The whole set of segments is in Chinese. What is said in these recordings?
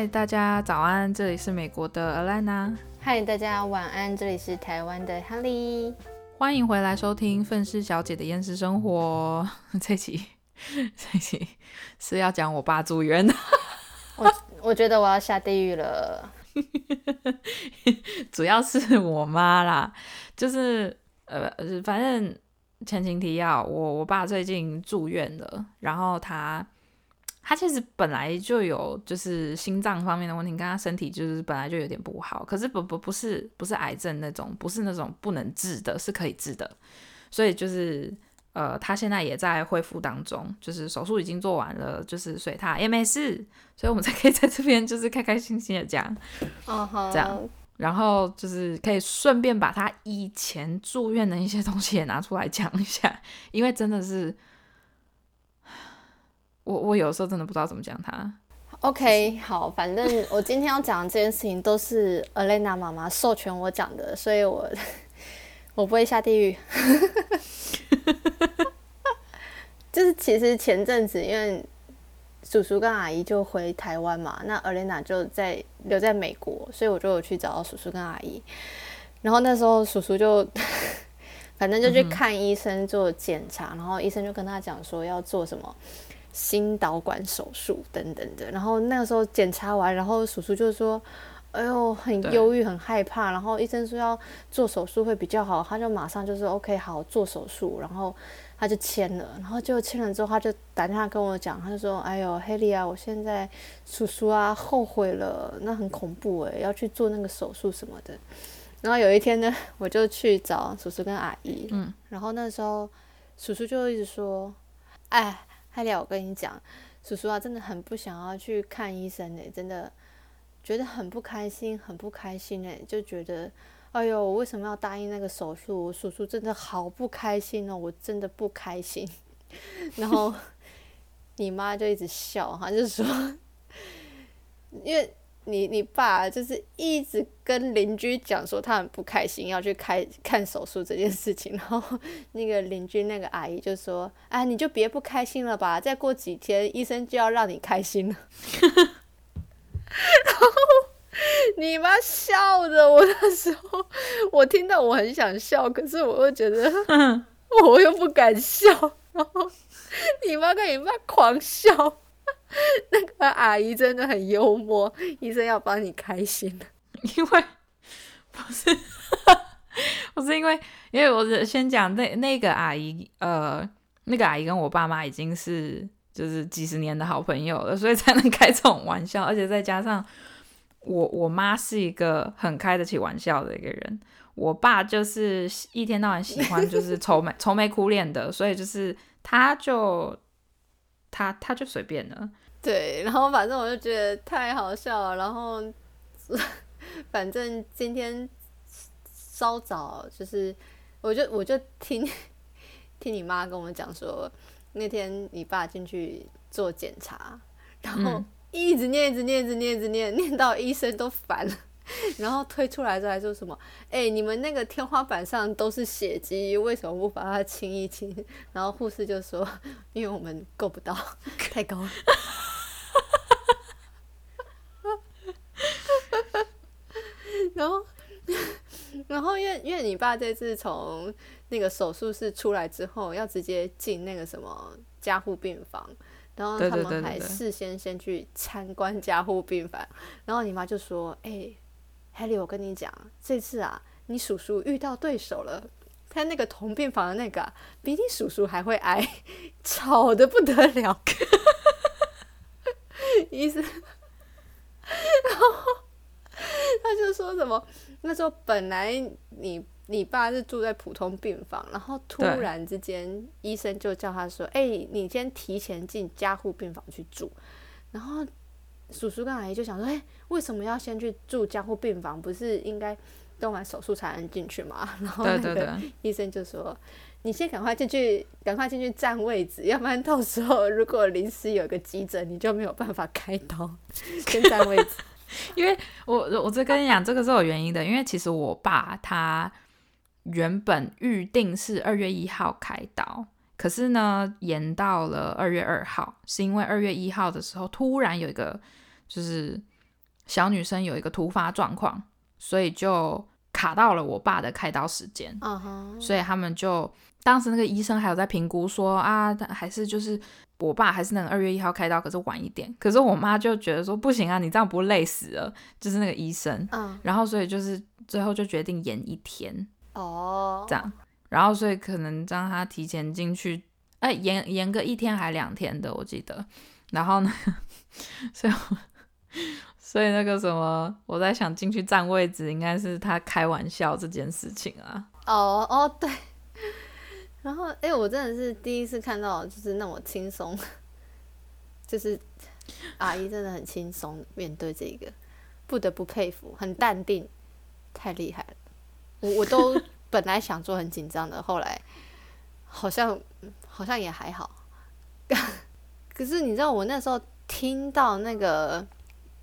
嗨，大家早安，这里是美国的 Alana。嗨，大家晚安，这里是台湾的 Holly。欢迎回来收听《愤世小姐的厌世生活》这 期，这期是要讲我爸住院。我我觉得我要下地狱了。主要是我妈啦，就是呃，反正前情提要，我我爸最近住院了，然后他。他其实本来就有就是心脏方面的问题，跟他身体就是本来就有点不好，可是不不不是不是癌症那种，不是那种不能治的，是可以治的。所以就是呃，他现在也在恢复当中，就是手术已经做完了，就是所以他也没事，所以我们才可以在这边就是开开心心的讲，这样，然后就是可以顺便把他以前住院的一些东西也拿出来讲一下，因为真的是。我我有时候真的不知道怎么讲他。OK，好，反正我今天要讲的这件事情都是 Alena 妈妈授权我讲的，所以我我不会下地狱。就是其实前阵子因为叔叔跟阿姨就回台湾嘛，那 Alena 就在留在美国，所以我就有去找叔叔跟阿姨。然后那时候叔叔就 反正就去看医生做检查，然后医生就跟他讲说要做什么。心导管手术等等的，然后那个时候检查完，然后叔叔就说：“哎呦，很忧郁，很害怕。”然后医生说要做手术会比较好，他就马上就说：“OK，好，做手术。”然后他就签了，然后就签了之后，他就打电话跟我讲，他就说：“哎呦，黑莉啊，我现在叔叔啊后悔了，那很恐怖诶，要去做那个手术什么的。”然后有一天呢，我就去找叔叔跟阿姨，嗯，然后那时候叔叔就一直说：“哎。”海丽，我跟你讲，叔叔啊，真的很不想要去看医生诶，真的觉得很不开心，很不开心诶，就觉得，哎呦，我为什么要答应那个手术？我叔叔真的好不开心哦，我真的不开心。然后 你妈就一直笑，哈，就说，因为。你你爸就是一直跟邻居讲说他很不开心要去开看手术这件事情，然后那个邻居那个阿姨就说：“哎，你就别不开心了吧，再过几天医生就要让你开心了。”然后你妈笑着，我那时候我听到我很想笑，可是我又觉得 我又不敢笑，然后你妈跟你爸狂笑。那个阿姨真的很幽默，医生要帮你开心因为不是 不是因为，因为我先讲那那个阿姨，呃，那个阿姨跟我爸妈已经是就是几十年的好朋友了，所以才能开这种玩笑，而且再加上我我妈是一个很开得起玩笑的一个人，我爸就是一天到晚喜欢就是愁眉 愁眉苦脸的，所以就是他就他他就随便了。对，然后反正我就觉得太好笑了，然后 反正今天稍早就是，我就我就听 听你妈跟我们讲说，那天你爸进去做检查，然后一直念，一直念，一直念，一直念，念到医生都烦了，然后推出来之后还说什么，哎，你们那个天花板上都是血迹，为什么不把它清一清？然后护士就说，因为我们够不到，太高了。然后，然后，因为因为你爸这次从那个手术室出来之后，要直接进那个什么加护病房，然后他们还事先先去参观加护病房，然后你妈就说：“哎，Helly，我跟你讲，这次啊，你叔叔遇到对手了，他那个同病房的那个比你叔叔还会挨，吵的不得了。”意思，然后。什么？那时候本来你你爸是住在普通病房，然后突然之间医生就叫他说：“哎，你先提前进加护病房去住。”然后叔叔跟阿姨就想说：“哎，为什么要先去住加护病房？不是应该动完手术才能进去吗？” 然后那个医生就说：“你先赶快进去，赶快进去占位置，要不然到时候如果临时有个急诊，你就没有办法开刀，先占位置。” 因为我我这跟你讲，这个是有原因的。因为其实我爸他原本预定是二月一号开刀，可是呢延到了二月二号，是因为二月一号的时候突然有一个就是小女生有一个突发状况，所以就卡到了我爸的开刀时间。嗯哼，所以他们就当时那个医生还有在评估说啊，还是就是我爸还是能二月一号开刀，可是晚一点。可是我妈就觉得说不行啊，你这样不累死了？就是那个医生，嗯，然后所以就是最后就决定延一天哦，这样，然后所以可能让他提前进去，哎，延延个一天还两天的，我记得。然后呢，所以所以那个什么，我在想进去占位置，应该是他开玩笑这件事情啊。哦哦对，然后哎、我真的是第一次看到，就是那么轻松，就是阿姨真的很轻松面对这个，不得不佩服，很淡定，太厉害了。我我都 本来想做很紧张的，后来好像好像也还好。可是你知道，我那时候听到那个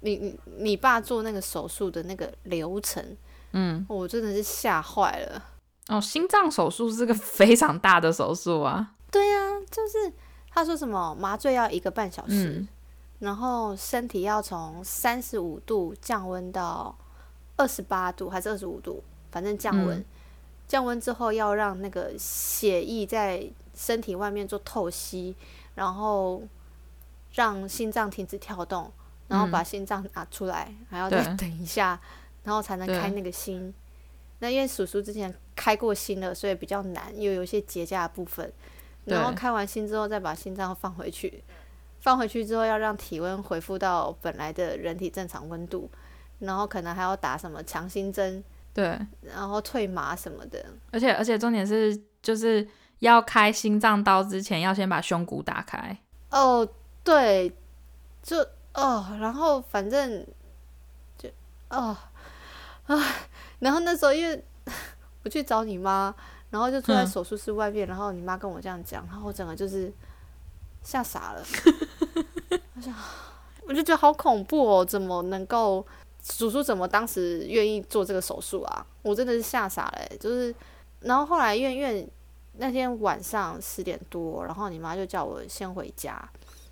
你你你爸做那个手术的那个流程，嗯，我真的是吓坏了。哦，心脏手术是个非常大的手术啊。对呀、就是他说什么麻醉要一个半小时，嗯然后身体要从三十五度降温到二十八度还是二十五度，反正降温。嗯降温之后要让那个血液在身体外面做透析，然后让心脏停止跳动，然后把心脏拿出来，还要再等一下，然后才能开那个心。那因为叔叔之前开过心了，所以比较难，又有一些结痂的部分。然后开完心之后，再把心脏放回去，放回去之后要让体温恢复到本来的人体正常温度，然后可能还要打什么强心针，对，然后退麻什么的。而且而且重点是，就是要开心脏刀之前，要先把胸骨打开。哦，对，就哦，然后反正就哦啊，然后那时候因为我去找你妈，然后就坐在嗯手术室外面，然后你妈跟我这样讲，然后我整个就是吓傻了，我想我就觉得好恐怖哦，怎么能够叔叔怎么当时愿意做这个手术啊？我真的是吓傻了欸、就是，然后后来因为因为那天晚上十点多，然后你妈就叫我先回家，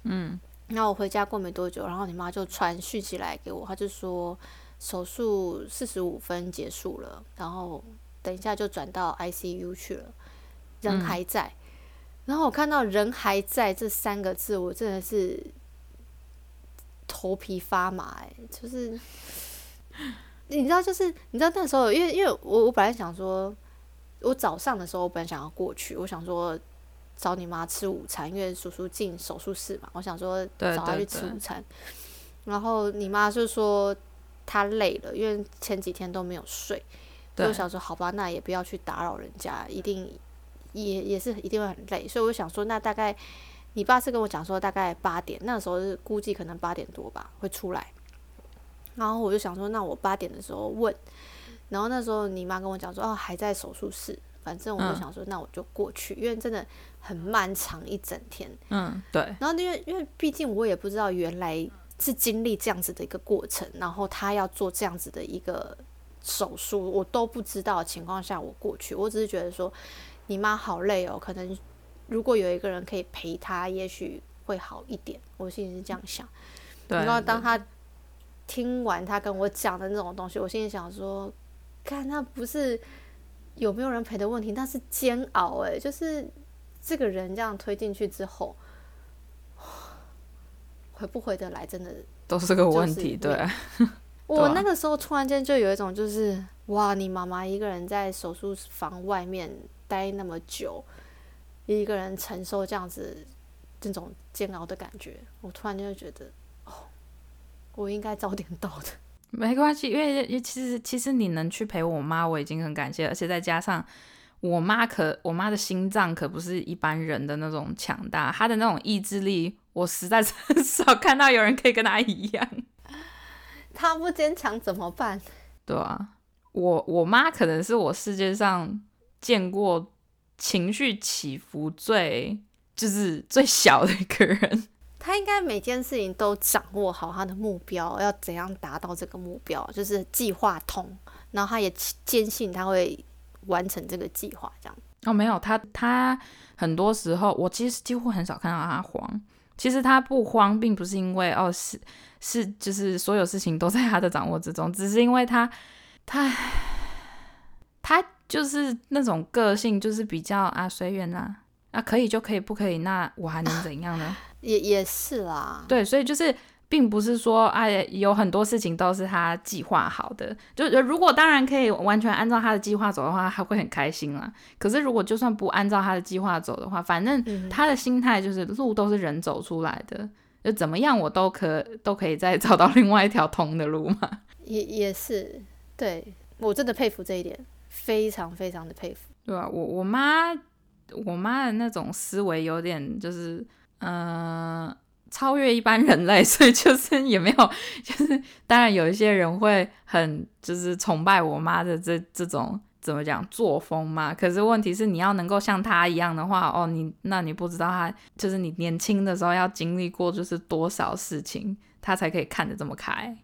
嗯，然后我回家过没多久，然后你妈就传讯息来给我，她就说手术四十五分结束了，然后等一下就转到 ICU 去了，人还在。然后我看到“人还在”这三个字，我真的是头皮发麻、欸，就是 你知道，就是你知道那时候，因为因为我我本来想说，我早上的时候我本来想要过去，我想说找你妈吃午餐，因为叔叔进手术室嘛，我想说找他去吃午餐。然后你妈就说她累了，因为前几天都没有睡，所以对。我想说好吧，那也不要去打扰人家，一定也也是一定会很累，所以我想说那大概你爸是跟我讲说大概八点，那时候是估计可能八点多吧会出来，然后我就想说那我八点的时候问，然后那时候你妈跟我讲说哦还在手术室，反正我就嗯。想说那我就过去，因为真的很漫长一整天，嗯，对，然后因为因为毕竟我也不知道原来是经历这样子的一个过程，然后他要做这样子的一个手术，我都不知道的情况下我过去，我只是觉得说你妈好累哦，可能如果有一个人可以陪她，也许会好一点。我心里是这样想。对。然后当对他听完他跟我讲的那种东西，我心里想说，看那不是有没有人陪的问题，那是煎熬诶、就是这个人这样推进去之后，回不回得来，真的都是个问就是题，对没，我那个时候突然间就有一种就是，哇，你妈妈一个人在手术房外面待那么久，一个人承受这样子这种煎熬的感觉，我突然间就觉得，哦，我应该早点到的。没关系，因为因为其实其实你能去陪我妈，我已经很感谢，而且再加上我妈可我妈的心脏可不是一般人的那种强大，她的那种意志力，我实在是很少看到有人可以跟她一样。他不坚强怎么办？对啊，我我妈可能是我世界上见过情绪起伏最就是最小的一个人。他应该每件事情都掌握好他的目标，要怎样达到这个目标，就是计划通，然后他也坚信他会完成这个计划，这样。哦，没有，她她很多时候我其实几乎很少看到她慌，其实他不慌，并不是因为哦是是就是所有事情都在他的掌握之中，只是因为他他他就是那种个性，就是比较啊随缘啦，啊可以就可以，不可以那我还能怎样呢？也也是啦，对，所以就是并不是说哎有很多事情都是他计划好的，就如果当然可以完全按照他的计划走的话，他会很开心啦。可是如果就算不按照他的计划走的话，反正他的心态就是路都是人走出来的，就怎么样我都可都可以再找到另外一条通的路嘛。也也是，对我真的佩服这一点，非常非常的佩服。对啊，我我妈我妈的那种思维有点就是。嗯，超越一般人类，所以就是也没有，就是当然有一些人会很就是崇拜我妈的这这种怎么讲作风嘛。可是问题是你要能够像她一样的话，哦，你那你不知道她就是你年轻的时候要经历过就是多少事情，她才可以看得这么开。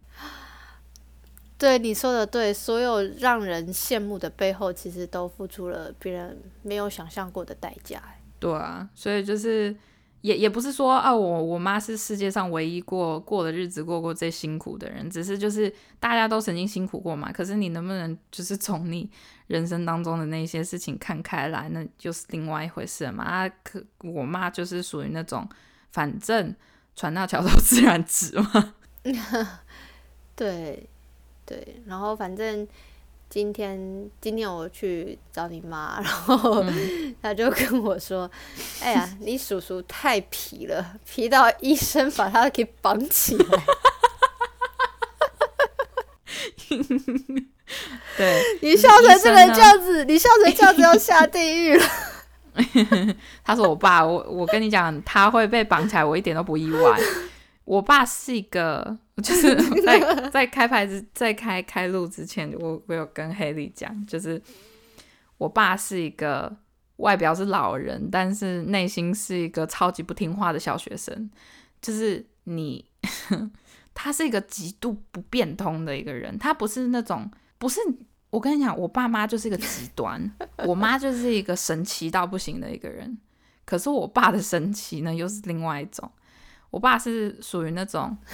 对你说的对，所有让人羡慕的背后，其实都付出了别人没有想象过的代价。对啊，所以就是。也也不是说啊，我我妈是世界上唯一过过的日子过过最辛苦的人，只是就是大家都曾经辛苦过嘛。可是你能不能就是从你人生当中的那些事情看开来，那就是另外一回事嘛。啊，可我妈就是属于那种，反正船到桥头 自然直嘛。对对，然后反正。今天今天我去找你妈，然后他就跟我说：“哎呀，你叔叔太皮了，皮到医生把他给绑起来。”对，你笑成这个样子，你笑成这样子要下地狱了。他说：“我爸，我我跟你讲，他会被绑起来，我一点都不意外。我爸是一个。”就是在在开牌之在开开录之前，我我有跟黑莉讲，就是我爸是一个外表是老人，但是内心是一个超级不听话的小学生。就是你，他是一个极度不变通的一个人，他不是那种不是我跟你讲，我爸妈就是一个极端，我妈就是一个神奇到不行的一个人，可是我爸的神奇呢又是另外一种，我爸是属于那种。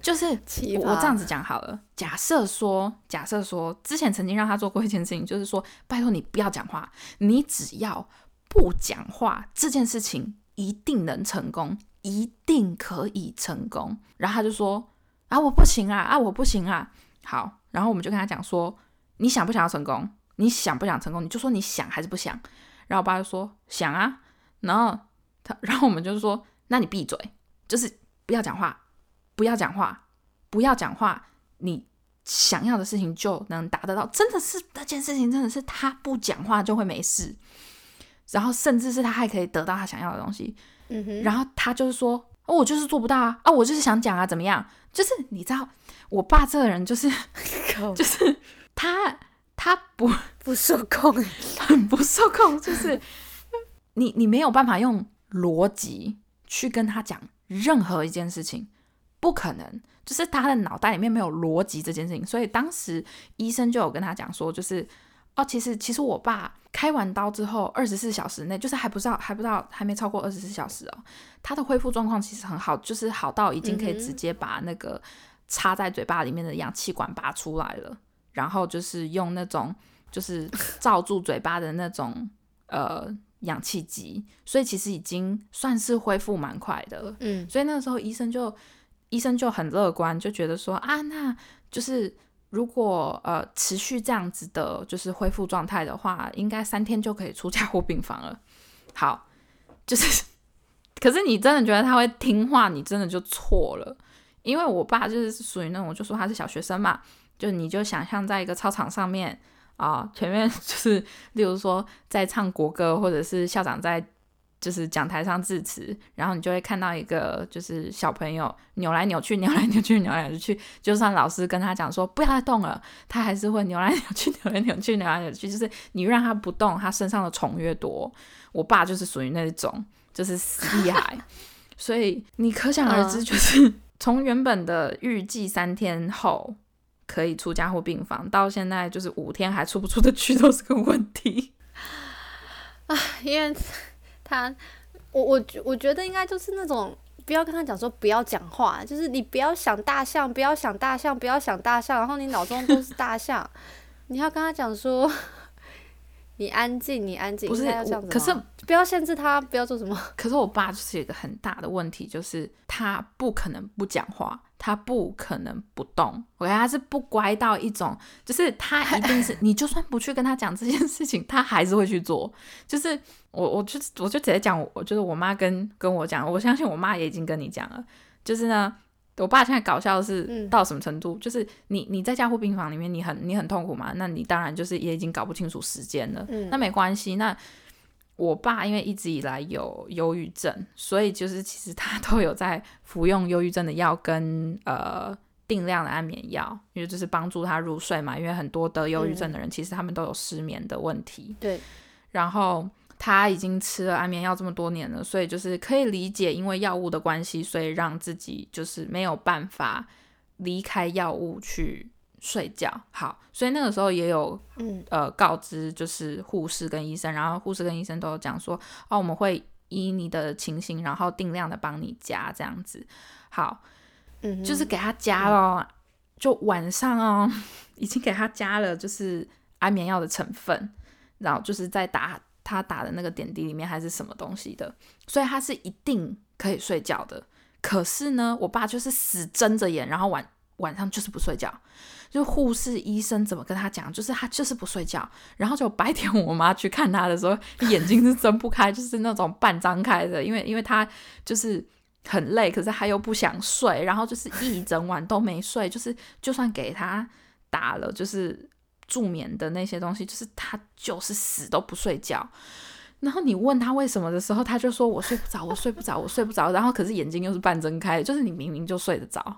就是我这样子讲好了。假设说，假设说，之前曾经让他做过一件事情，就是说，拜托你不要讲话，你只要不讲话，这件事情一定能成功，一定可以成功。然后他就说：“啊，我不行啊，啊，我不行啊。”好，然后我们就跟他讲说：“你想不想要成功？你想不想成功？你就说你想还是不想。”然后我爸就说：“想啊。”然后他，然后我们就是说：“那你闭嘴，就是不要讲话。”不要讲话，不要讲话，你想要的事情就能达得到。真的是那件事情，真的是他不讲话就会没事，然后甚至是他还可以得到他想要的东西。嗯哼，然后他就是说，哦，我就是做不到啊，啊，我就是想讲啊，怎么样？就是你知道，我爸这个人就是，就是他他不不受控，很 不受控，就是你你没有办法用逻辑去跟他讲任何一件事情。不可能，就是他的脑袋里面没有逻辑这件事情，所以当时医生就有跟他讲说，就是哦，其实其实我爸开完刀之后，二十四小时内，就是还不知道还不知道还没超过二十四小时哦，他的恢复状况其实很好，就是好到已经可以直接把那个插在嘴巴里面的氧气管拔出来了，然后就是用那种就是罩住嘴巴的那种呃氧气机，所以其实已经算是恢复蛮快的，嗯，所以那个时候医生就。医生就很乐观，就觉得说啊，那就是如果呃持续这样子的，就是恢复状态的话，应该三天就可以出加护病房了。好，就是，可是你真的觉得他会听话，你真的就错了。因为我爸就是属于那种，就说他是小学生嘛，就你就想象在一个操场上面啊，前面 就是例如说在唱国歌，或者是校长在。就是讲台上致辞，然后你就会看到一个就是小朋友扭来扭去，扭来扭去，扭来扭去。就算老师跟他讲说不要再动了，他还是会扭来扭去，扭来扭去，扭来扭去。就是你让他不动，他身上的虫越多。我爸就是属于那种，就是死厉害。所以你可想而知，就是从原本的预计三天后可以出加护病房，到现在就是五天还出不出得去 都是个问题啊，因为。他，我我我觉得应该就是那种不要跟他讲说不要讲话，就是你不要想大象，不要想大象，不要想大象，然后你脑中都是大象，你要跟他讲说。你安静，你安静，不是要这样子可是不要限制他，不要做什么。可是我爸就是有一个很大的问题，就是他不可能不讲话，他不可能不动。我觉得他是不乖到一种，就是他一定是 你就算不去跟他讲这件事情，他还是会去做。就是我，我就我就直接讲，我就是我妈跟跟我讲，我相信我妈也已经跟你讲了，就是呢。我爸现在搞笑的是嗯到什么程度？就是你你在加护病房里面，你很你很痛苦嘛，那你当然就是也已经搞不清楚时间了。嗯那没关系，那我爸因为一直以来有忧郁症，所以就是其实他 都有在服用忧郁症的药跟呃定量的安眠药，因为就是帮助他入睡嘛。因为很多得忧郁症的人，其实他们都有失眠的问题。对，然后他已经吃了安眠药这么多年了，所以就是可以理解，因为药物的关系，所以让自己就是没有办法离开药物去睡觉。好，所以那个时候也有嗯呃告知就是护士跟医生，然后护士跟医生都有讲说，哦，我们会依你的情形，然后定量的帮你加这样子。好，嗯，就是给他加了，就晚上哦，已经给他加了就是安眠药的成分，然后就是在打他打的那个点滴里面还是什么东西的，所以他是一定可以睡觉的。可是呢，我爸就是死睁着眼，然后晚晚上就是不睡觉。就护士、医生怎么跟他讲，就是他就是不睡觉。然后就白天我妈去看他的时候，眼睛是睁不开，就是那种半张开的，因为因为他就是很累，可是他又不想睡，然后就是一整晚都没睡，就是就算给他打了就是助眠的那些东西，就是他就是死都不睡觉。然后你问他为什么的时候，他就说我睡不着，我睡不着，我睡不着。然后可是眼睛又是半睁开，就是你明明就睡得着，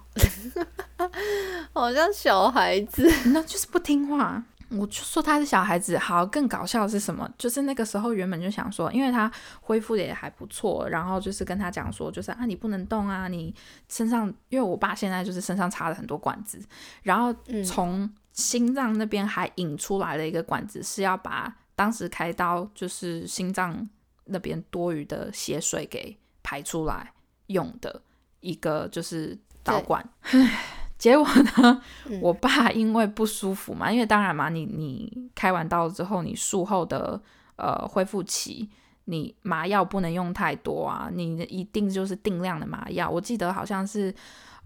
好像小孩子。那就是不听话。我就说他是小孩子，好，更搞笑的是什么？就是那个时候原本就想说，因为他恢复的也还不错，然后就是跟他讲说，就是啊，你不能动啊，你身上，因为我爸现在就是身上插了很多管子，然后嗯从心脏那边还引出来了一个管子，是要把当时开刀就是心脏那边多余的血水给排出来用的一个就是导管。结果呢，嗯我爸因为不舒服嘛，因为当然嘛，你你开完刀之后，你术后的呃恢复期，你麻药不能用太多啊，你一定就是定量的麻药。我记得好像是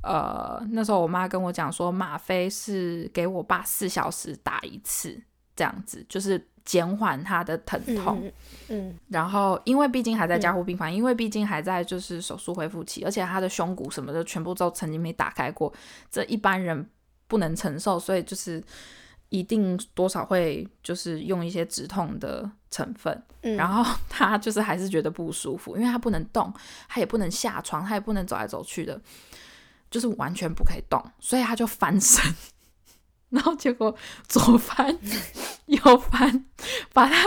呃那时候我妈跟我讲说，吗啡是给我爸四小时打一次，这样子就是减缓他的疼嗯痛。嗯嗯然后，因为毕竟还在加护病房，因为毕竟还在就是手术恢复期，而且他的胸骨什么的全部都曾经没打开过，这一般人不能承受，所以就是一定多少会就是用一些止痛的成分。嗯，然后他就是还是觉得不舒服，因为他不能动，他也不能下床，他也不能走来走去的，就是完全不可以动，所以他就翻身，然后结果左翻右翻，把他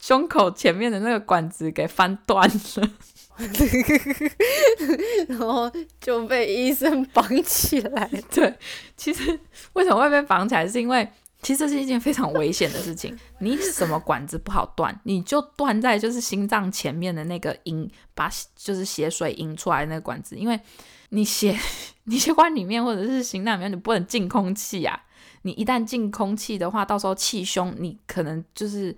胸口前面的那个管子给翻断了。然后就被医生绑起来。对，其实为什么会被绑起来，是因为其实这是一件非常危险的事情。你什么管子不好断，你就断在就是心脏前面的那个引，把就是血水引出来的那个管子，因为你血 你血管里面或者是心脏里面你不能进空气啊，你一旦进空气的话，到时候气胸，你可能就是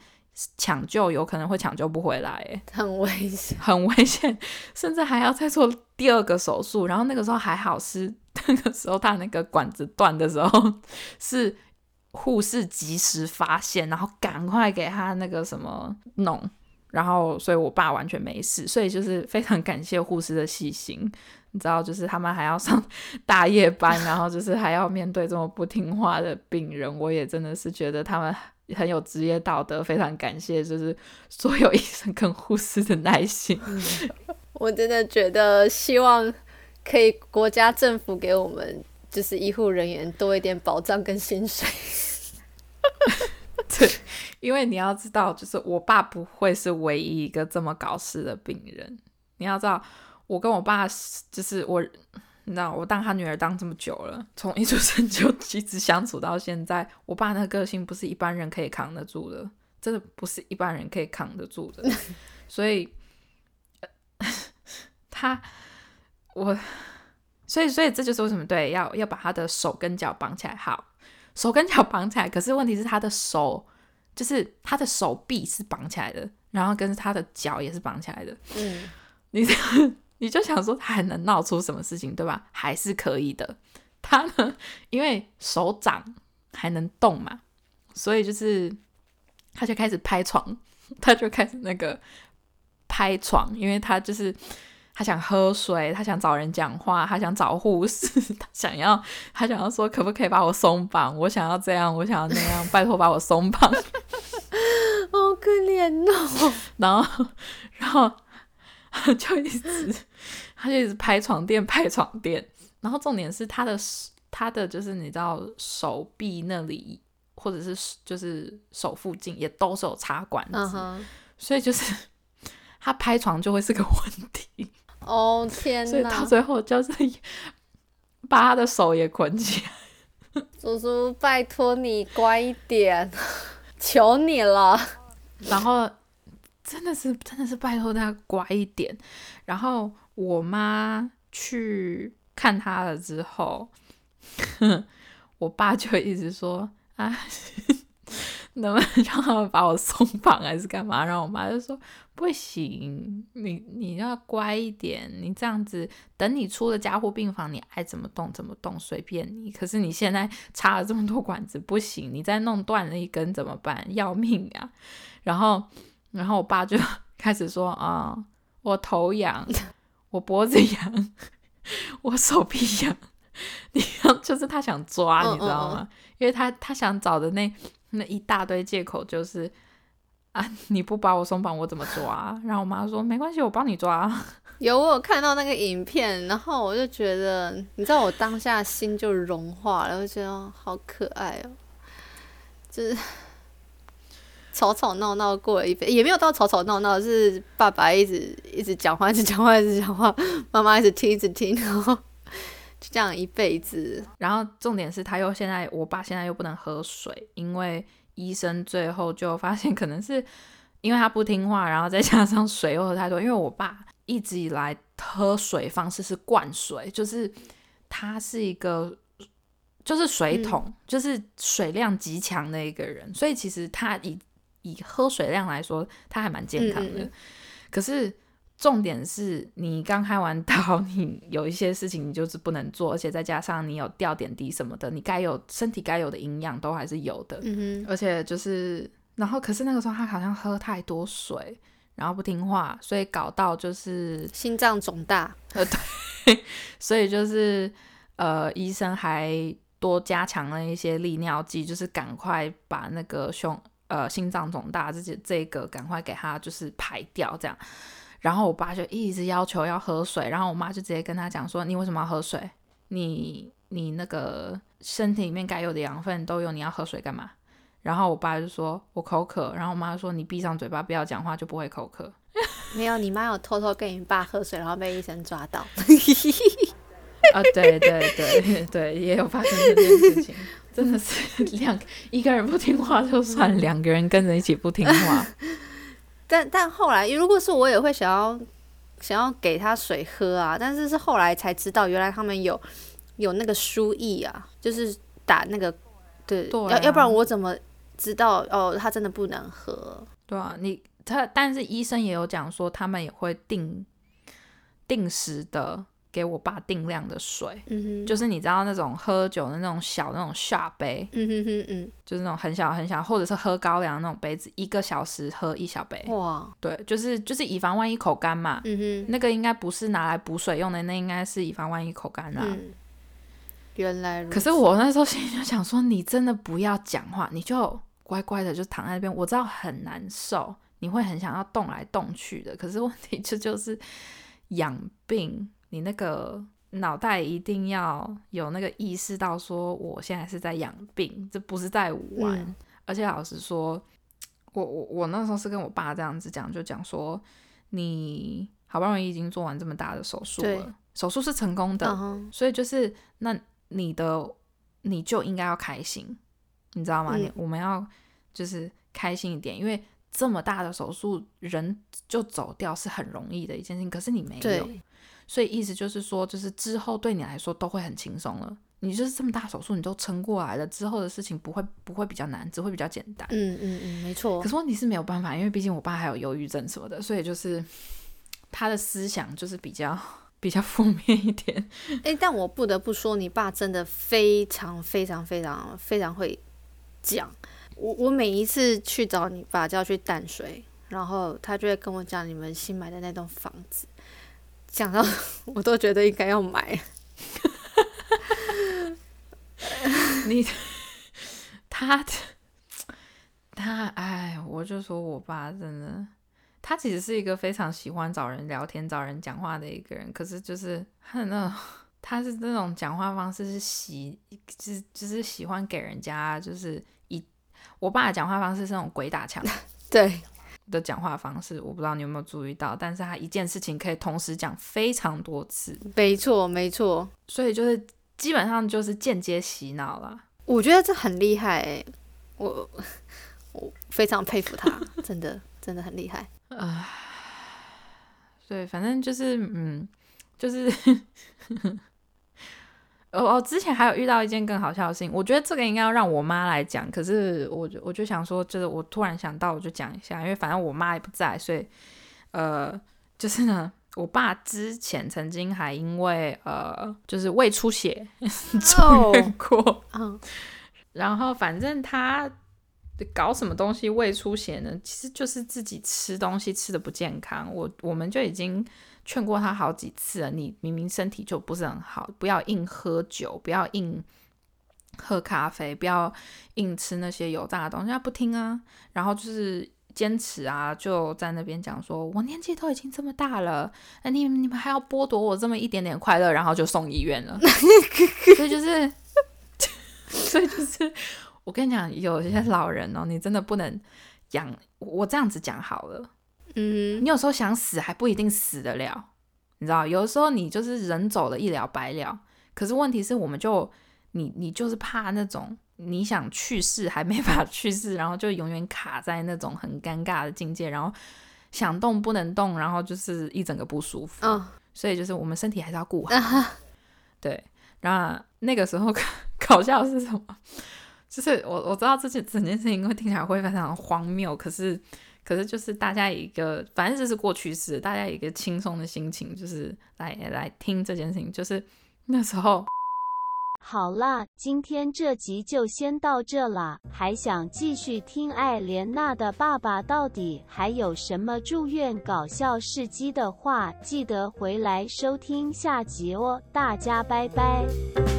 抢救有可能会抢救不回来，诶很危险。很危险，甚至还要再做第二个手术。然后那个时候还好是那个时候他那个管子断的时候是护士及时发现，然后赶快给他那个什么弄。然后，所以我爸完全没事，所以就是非常感谢护士的细心。你知道，就是他们还要上 大夜班，然后就是还要面对这么不听话的病人，我也真的是觉得他们很有职业道德，非常感谢就是所有 医生跟护士的耐心。我真的觉得希望可以国家政府给我们就是医护人员多一点保障跟薪水。对，因为你要知道，就是我爸不会是唯一一个这么搞事的病人。你要知道，我跟我爸就是我，你知道，我当他女儿当这么久了，从一出生就 一直相处到现在，我爸那个个性不是一般人可以扛得住的，真的不是一般人可以扛得住的。所以，呃 他我，所以所以这就是为什么对要要把他的手跟脚绑起来。好，手跟脚绑起来，可是问题是他的手就是他的手臂是绑起来的，然后跟他的脚也是绑起来的。嗯，你你就想说他还能闹出什么事情，对吧？还是可以的。他呢，因为手掌还能动嘛，所以就是他就开始拍床，他就开始那个拍床，因为他就是他想喝水，他想找人讲话，他想找护士，他想要他想要说可不可以把我松绑，我想要这样，我想要那样，拜托把我松绑，好可怜哦。然后然后 就一直他就一直拍床垫，拍床垫。然后重点是他的他的就是你知道手臂那里或者是就是手附近也都是有插管子，所以就是 他拍床就会是个问题。哦天哪！所以到最后就是把他的手也捆起来。叔叔，拜托你乖一点，求你了。然后真的是真的是拜托他乖一点。然后我妈去。看他了之后，我爸就一直说啊，能不能让他们把我松绑还是干嘛？然后我妈就说不行，你你要乖一点，你这样子等你出了加护病房，你爱怎么动怎么动，随便你。可是你现在插了这么多管子，不行，你再弄断了一根怎么办？要命呀！然后，然后我爸就 开始说啊，我头痒，我脖子痒。我手臂痒，你就是他想抓，你知道吗？因为他他想找的那那一大堆借口就是啊，你不把我松绑，我怎么抓？然后我妈说没关系，我帮你抓。有我有看到那个影片，然后我就觉得，你知道我当下心就融化了，我觉得好可爱哦，就是吵吵闹闹过了一遍，也没有到吵吵闹闹，是爸爸一直一直讲话，一直讲话，一直讲话，妈妈一直听，一直听，然后就这样一辈子。然后重点是他又现在，我爸现在又不能喝水，因为医生最后就发现可能是因为他不听话，然后再加上水又喝太多。因为我爸一直以来喝水方式是灌水，就是他是一个就是水桶，就是水量极强的一个人，所以其实他以以喝水量来说，他还蛮健康的。可是重点是你刚开完刀，你有一些事情你就是不能做，而且再加上你有掉点滴什么的，你该有身体该有的营养都还是有的。嗯而且就是，然后可是那个时候他好像喝太多水，然后不听话，所以搞到就是心脏肿大。呃，对，所以就是呃，医生还多加强了一些利尿剂，就是赶快把那个胸。呃，心脏肿大，这些这个赶快给他就是排掉这样，然后我爸就一直要求要喝水，然后我妈就直接跟他讲说：“你为什么要喝水？你你那个身体里面该有的养分都有，你要喝水干嘛？”然后我爸就说：“我口渴。”然后我妈说：“你闭上嘴巴，不要讲话，就不会口渴。”没有，你妈有偷偷跟你爸喝水，然后被医生抓到。啊，对对对 对，也有发生这件事情。真的是两 一个人不听话就算，两个人跟着一起不听话。但但后来，如果是我，也会想要想要给他水喝啊。但是是后来才知道，原来他们有有那个输液啊，就是打那个对，要要不然我怎么知道哦？他真的不能喝。对啊，你他但是医生也有讲说，他们也会定定时的。给我爸定量的水，就是你知道那种喝酒的那种小那种下杯，嗯哼哼嗯，就是那种很小很小，或者是喝高粱那种杯子，一个小时喝一小杯。哇，对，就是就是以防万一口干嘛，嗯哼，那个应该不是拿来补水用的，那应该是以防万一口干啦。原来，可是我那时候心里就想说，你真的不要讲话，你就乖乖的就躺在那边。我知道很难受，你会很想要动来动去的，可是问题这就是养病。你那个脑袋一定要有那个意识到，说我现在是在养病，这不是在玩。而且老实说，我我我那时候是跟我爸这样子讲，就讲说，你好不容易已经做完这么大的手术了，手术是成功的，所以就是那你的你就应该要开心，你知道吗？你我们要就是开心一点，因为这么大的手术，人就走掉是很容易的一件事情，可是你没有，对，所以意思就是说，就是之后对你来说都会很轻松了。你就是这么大手术，你都撑过来了，之后的事情不会不会比较难，只会比较简单。嗯嗯嗯，没错可。是问题是没有办法，因为毕竟我爸还有忧郁症什么的，所以就是他的思想就是比较比较负面一点。哎、但我不得不说，你爸真的非常非常非常非常会讲。我我每一次去找你爸就要去淡水，然后他就会跟我讲你们新买的那栋房子，讲到 我都觉得应该要买。你他他哎，我就说我爸真的，他其实是一个非常喜欢找人聊天、找人讲话的一个人，可是就是他的那种。他是那种讲话方式是喜，就是就是喜欢给人家就是一，我爸的讲话方式是那种鬼打墙 对，的讲话方式，我不知道你有没有注意到，但是他一件事情可以同时讲非常多次，没错没错，所以就是基本上就是间接洗脑了。我觉得这很厉害、欸，我我非常佩服他，真的真的很厉害。对，反正就是嗯，就是 哦哦，之前还有遇到一件更好笑的事情，我觉得这个应该要让我妈来讲，可是我就我就想说，就是我突然想到，我就讲一下，因为反正我妈也不在，所以呃，就是呢，我爸之前曾经还因为呃，就是胃出血 住院过，嗯，然后反正他搞什么东西胃出血呢？其实就是自己吃东西吃的不健康。我我们就已经劝过他好几次了，你明明身体就不是很好，不要硬喝酒，不要硬喝咖啡，不要硬吃那些油炸的东西，他不听啊。然后就是坚持啊，就在那边讲说，我年纪都已经这么大了，那你你们还要剥夺我这么一点点快乐，然后就送医院了。所以就是，所以就是，我跟你讲，有些老人哦，你真的不能养。我这样子讲好了，嗯你有时候想死还不一定死得了，你知道，有的时候你就是人走了，一了百了。可是问题是，我们就你你就是怕那种你想去世还没法去世，然后就永远卡在那种很尴尬的境界，然后想动不能动，然后就是一整个不舒服。嗯，所以就是我们身体还是要顾好。对，然后那个时候搞笑是什么？就是我我知道这件整件事情会听起来会非常荒谬，可是可是就是大家一个反正这是过去式，大家一个轻松的心情，就是来来听这件事情。就是那时候好啦，今天这集就先到这啦。还想继续听艾莲娜的爸爸到底还有什么住院搞笑事迹的话，记得回来收听下集哦。大家拜拜。